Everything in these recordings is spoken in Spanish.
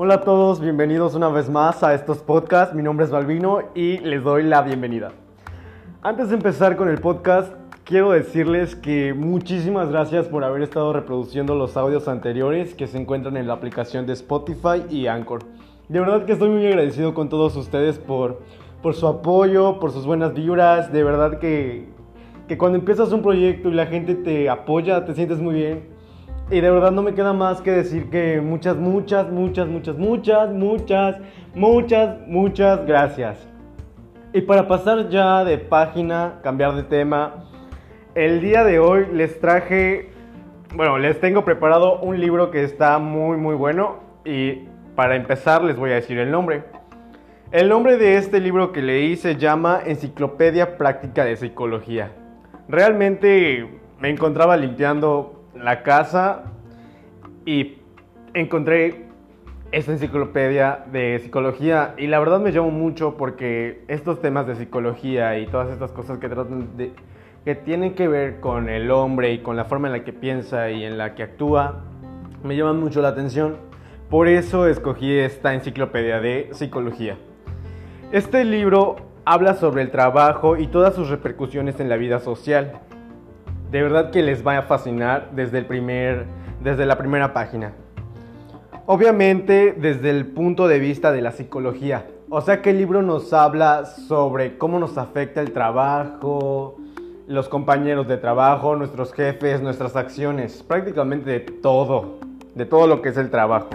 Hola a todos, bienvenidos una vez más a estos podcasts. Mi nombre es Balvino y les doy la bienvenida. Antes de empezar con el podcast, quiero decirles que muchísimas gracias por haber estado reproduciendo los audios anteriores que se encuentran en la aplicación de Spotify y Anchor. De verdad que estoy muy agradecido con todos ustedes por, por su apoyo, por sus buenas vibras. De verdad que, que cuando empiezas un proyecto y la gente te apoya, te sientes muy bien. Y de verdad no me queda más que decir que muchas, muchas, muchas, muchas, muchas, muchas, muchas, muchas gracias. Y para pasar ya de página, cambiar de tema, el día de hoy les traje, bueno, les tengo preparado un libro que está muy, muy bueno. Y para empezar les voy a decir el nombre. El nombre de este libro que leí se llama Enciclopedia Práctica de Psicología. Realmente me encontraba limpiando la casa y encontré esta enciclopedia de psicología y la verdad me llamó mucho porque estos temas de psicología y todas estas cosas que tratan de que tienen que ver con el hombre y con la forma en la que piensa y en la que actúa me llaman mucho la atención. Por eso escogí esta enciclopedia de psicología. Este libro habla sobre el trabajo y todas sus repercusiones en la vida social. De verdad que les va a fascinar desde, el primer, desde la primera página. Obviamente desde el punto de vista de la psicología. O sea que el libro nos habla sobre cómo nos afecta el trabajo, los compañeros de trabajo, nuestros jefes, nuestras acciones, prácticamente de todo, de todo lo que es el trabajo.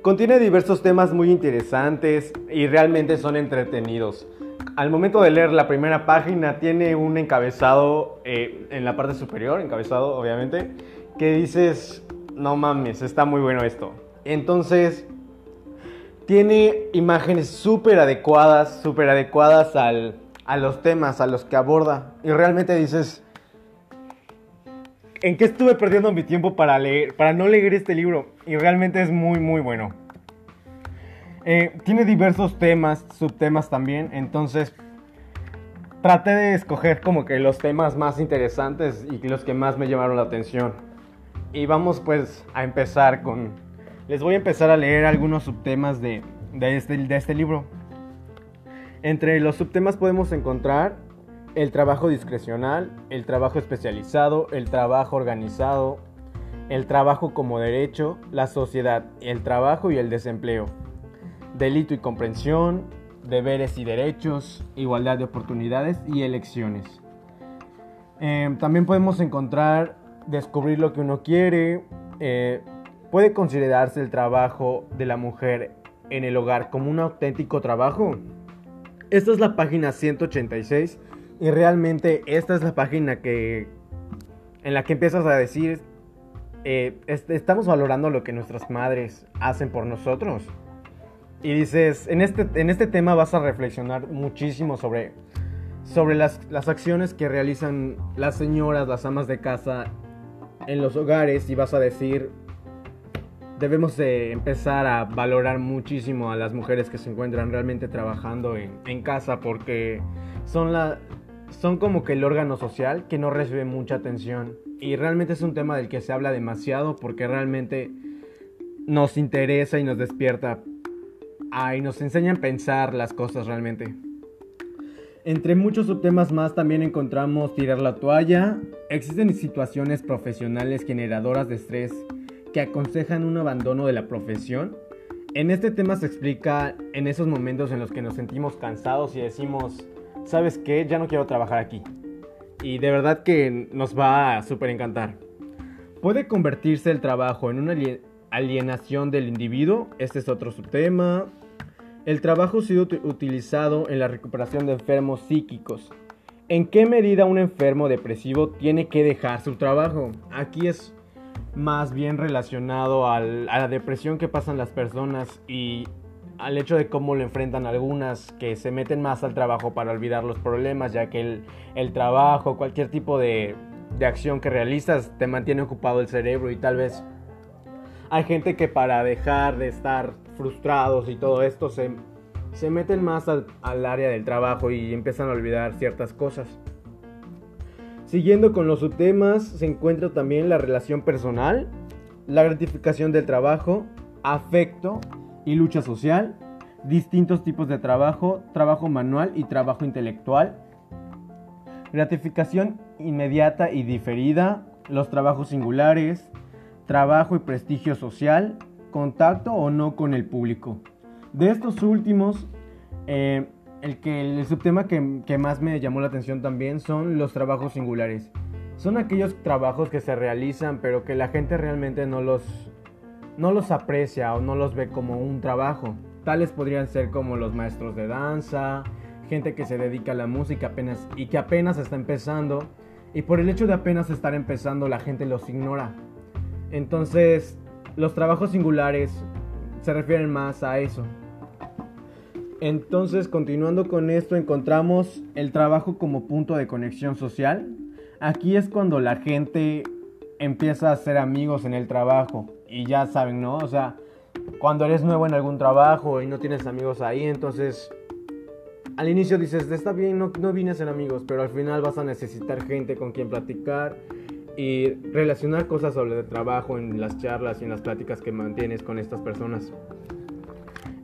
Contiene diversos temas muy interesantes y realmente son entretenidos al momento de leer la primera página tiene un encabezado eh, en la parte superior, encabezado obviamente, que dices, no mames, está muy bueno esto. Entonces, tiene imágenes súper adecuadas, súper adecuadas a los temas a los que aborda. Y realmente dices, ¿en qué estuve perdiendo mi tiempo para leer, para no leer este libro? Y realmente es muy, muy bueno. Eh, tiene diversos temas, subtemas también, entonces traté de escoger como que los temas más interesantes y los que más me llamaron la atención. Y vamos pues a empezar con... Les voy a empezar a leer algunos subtemas de, de, este, de este libro. Entre los subtemas podemos encontrar el trabajo discrecional, el trabajo especializado, el trabajo organizado, el trabajo como derecho, la sociedad, el trabajo y el desempleo delito y comprensión, deberes y derechos, igualdad de oportunidades y elecciones. Em, también podemos encontrar descubrir lo que uno quiere. Eh, puede considerarse el trabajo de la mujer en el hogar como un auténtico trabajo. Esta es la página 186 y realmente esta es la página que en la que empiezas a decir eh, estamos valorando lo que nuestras madres hacen por nosotros. Y dices, en este, en este tema vas a reflexionar muchísimo sobre, sobre las, las acciones que realizan las señoras, las amas de casa en los hogares y vas a decir, debemos de empezar a valorar muchísimo a las mujeres que se encuentran realmente trabajando en, en casa porque son, la, son como que el órgano social que no recibe mucha atención. Y realmente es un tema del que se habla demasiado porque realmente nos interesa y nos despierta y nos enseñan a pensar las cosas realmente. Entre muchos subtemas más también encontramos tirar la toalla. Existen situaciones profesionales generadoras de estrés que aconsejan un abandono de la profesión. En este tema se explica en esos momentos en los que nos sentimos cansados y decimos, ¿sabes qué? Ya no quiero trabajar aquí. Y de verdad que nos va a súper encantar. Puede convertirse el trabajo en una alienación del individuo. Este es otro subtema. El trabajo ha sido utilizado en la recuperación de enfermos psíquicos. ¿En qué medida un enfermo depresivo tiene que dejar su trabajo? Aquí es más bien relacionado a la depresión que pasan las personas y al hecho de cómo lo enfrentan algunas que se meten más al trabajo para olvidar los problemas, ya que el, trabajo, cualquier tipo de, de acción que realizas te mantiene ocupado el cerebro y tal vez hay gente que para dejar de estar frustrados y todo esto se, se meten más al, área del trabajo y empiezan a olvidar ciertas cosas. Siguiendo con los subtemas, se encuentra también la relación personal, la gratificación del trabajo, afecto y lucha social, distintos tipos de trabajo, trabajo manual y trabajo intelectual, gratificación inmediata y diferida, los trabajos singulares, trabajo y prestigio social, contacto o no con el público. De estos últimos, eh, el, que, el subtema que, que más me llamó la atención también son los trabajos singulares. Son aquellos trabajos que se realizan pero que la gente realmente no los, no los aprecia o no los ve como un trabajo. Tales podrían ser como los maestros de danza, gente que se dedica a la música apenas y que apenas está empezando. Y por el hecho de apenas estar empezando la gente los ignora. Entonces, los trabajos singulares se refieren más a eso. Entonces, continuando con esto, encontramos el trabajo como punto de conexión social. Aquí es cuando la gente empieza a hacer amigos en el trabajo. Y ya saben, ¿no? O sea, cuando eres nuevo en algún trabajo y no tienes amigos ahí, entonces al inicio dices, está bien, no, no vine a ser amigos, pero al final vas a necesitar gente con quien platicar y relacionar cosas sobre el trabajo en las charlas y en las pláticas que mantienes con estas personas.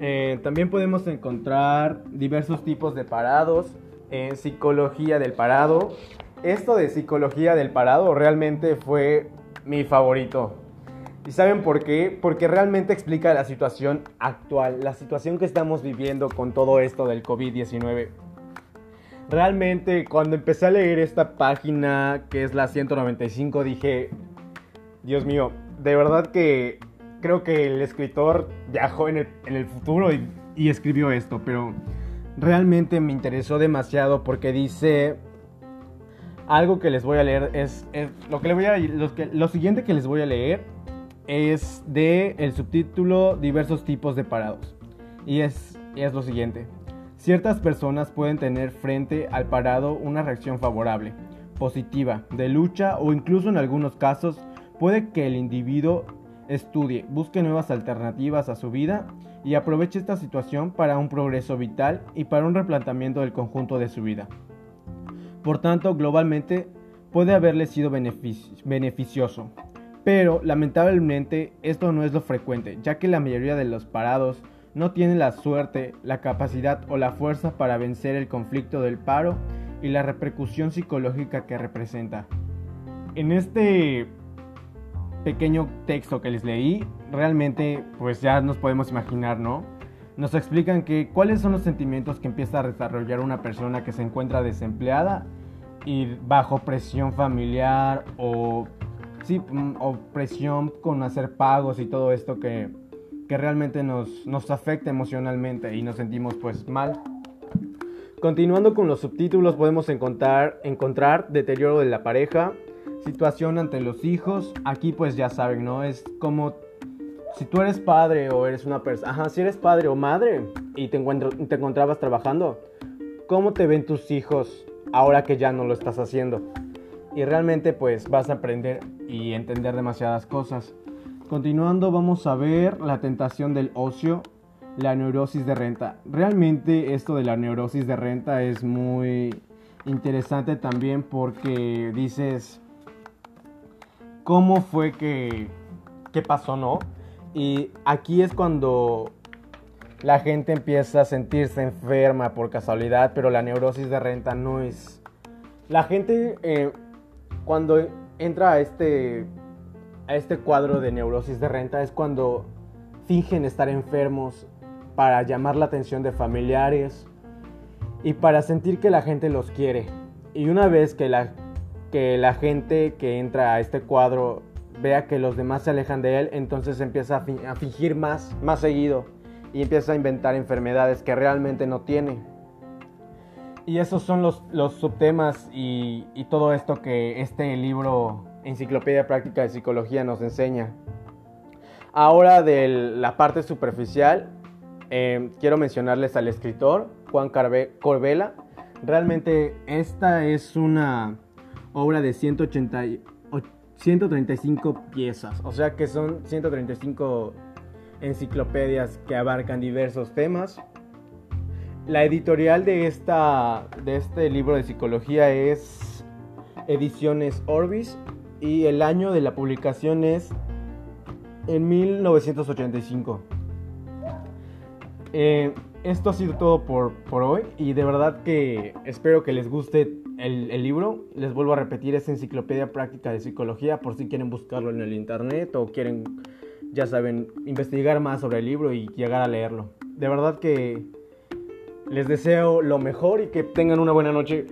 Eh, también podemos encontrar diversos tipos de parados en psicología del parado. Esto de psicología del parado realmente fue mi favorito. ¿Y saben por qué? Porque realmente explica la situación actual, la situación que estamos viviendo con todo esto del COVID-19. Realmente cuando empecé a leer esta página, que es la 195, dije, Dios mío, de verdad que creo que el escritor viajó en el, futuro y, escribió esto, pero realmente me interesó demasiado porque dice algo que les voy a leer es, lo que voy a lo siguiente que les voy a leer es de el subtítulo diversos tipos de parados y es, es lo siguiente ciertas personas pueden tener frente al parado una reacción favorable positiva de lucha o incluso en algunos casos puede que el individuo estudie, busque nuevas alternativas a su vida y aproveche esta situación para un progreso vital y para un replanteamiento del conjunto de su vida. Por tanto, globalmente puede haberle sido beneficioso, pero lamentablemente esto no es lo frecuente, ya que la mayoría de los parados no tienen la suerte, la capacidad o la fuerza para vencer el conflicto del paro y la repercusión psicológica que representa. En este pequeño texto que les leí, realmente pues ya nos podemos imaginar, ¿no? Nos explican que cuáles son los sentimientos que empieza a desarrollar una persona que se encuentra desempleada y bajo presión familiar o, sí, mm, o presión con hacer pagos y todo esto que, que realmente nos, nos afecta emocionalmente y nos sentimos pues mal. Continuando con los subtítulos podemos encontrar, deterioro de la pareja, situación ante los hijos. Aquí pues ya saben, ¿no? Es como si tú eres padre o eres una persona, ajá, si eres padre o madre y te, te encontrabas trabajando, ¿cómo te ven tus hijos ahora que ya no lo estás haciendo? Y realmente pues vas a aprender y entender demasiadas cosas. Continuando vamos a ver la tentación del ocio, la neurosis de renta. Realmente esto de la neurosis de renta es muy interesante también porque dices, cómo fue que, qué pasó, ¿no? Y aquí es cuando la gente empieza a sentirse enferma por casualidad, pero la neurosis de renta no es... La gente eh, cuando entra a este, a este cuadro de neurosis de renta es cuando fingen estar enfermos para llamar la atención de familiares y para sentir que la gente los quiere. Y una vez que la que la gente que entra a este cuadro vea que los demás se alejan de él, entonces empieza a, fingir más, más seguido y empieza a inventar enfermedades que realmente no tiene. Y esos son los, los subtemas y, todo esto que este libro Enciclopedia Práctica de Psicología nos enseña. Ahora de la parte superficial, eh, quiero mencionarles al escritor Juan Corbela. Realmente esta es una obra de 180, 135 piezas, o sea que son 135 enciclopedias que abarcan diversos temas. La editorial de, esta, de este libro de psicología es Ediciones Orbis y el año de la publicación es en 1985. Eh, esto ha sido todo por, por, hoy y de verdad que espero que les guste el, el, libro. Les vuelvo a repetir, es Enciclopedia Práctica de Psicología por si quieren buscarlo en el internet o quieren, ya saben, investigar más sobre el libro y llegar a leerlo. De verdad que les deseo lo mejor y que tengan una buena noche.